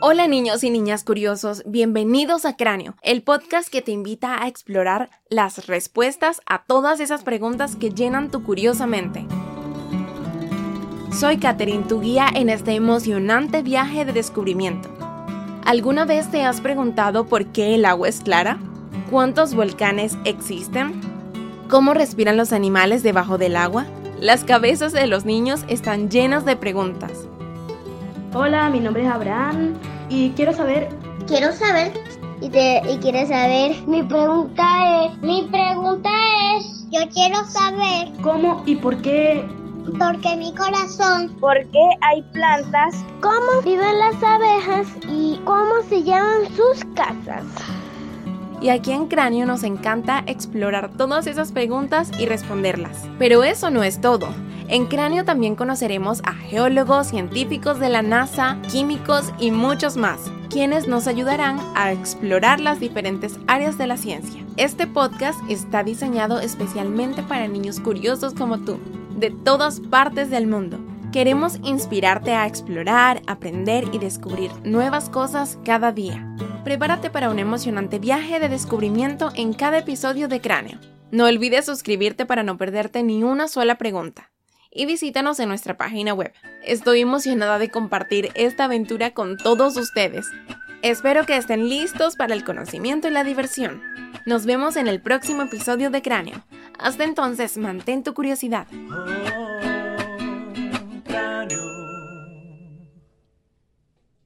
Hola niños y niñas curiosos, bienvenidos a Cráneo, el podcast que te invita a explorar las respuestas a todas esas preguntas que llenan tu curiosa mente. Soy Katherine, tu guía en este emocionante viaje de descubrimiento. ¿Alguna vez te has preguntado por qué el agua es clara? ¿Cuántos volcanes existen? ¿Cómo respiran los animales debajo del agua? Las cabezas de los niños están llenas de preguntas. Hola, mi nombre es Abraham y quiero saber... Quiero saber y, te, y quiero saber. Mi pregunta es... Mi pregunta es... Yo quiero saber... ¿Cómo y por qué porque mi corazón. ¿Por qué hay plantas? ¿Cómo viven las abejas y cómo se llaman sus casas? Y aquí en Cráneo nos encanta explorar todas esas preguntas y responderlas. Pero eso no es todo. En Cráneo también conoceremos a geólogos, científicos de la NASA, químicos y muchos más, quienes nos ayudarán a explorar las diferentes áreas de la ciencia. Este podcast está diseñado especialmente para niños curiosos como tú, de todas partes del mundo. Queremos inspirarte a explorar, aprender y descubrir nuevas cosas cada día. Prepárate para un emocionante viaje de descubrimiento en cada episodio de Cráneo. No olvides suscribirte para no perderte ni una sola pregunta y visítanos en nuestra página web. Estoy emocionada de compartir esta aventura con todos ustedes. Espero que estén listos para el conocimiento y la diversión. Nos vemos en el próximo episodio de Cráneo. Hasta entonces, mantén tu curiosidad.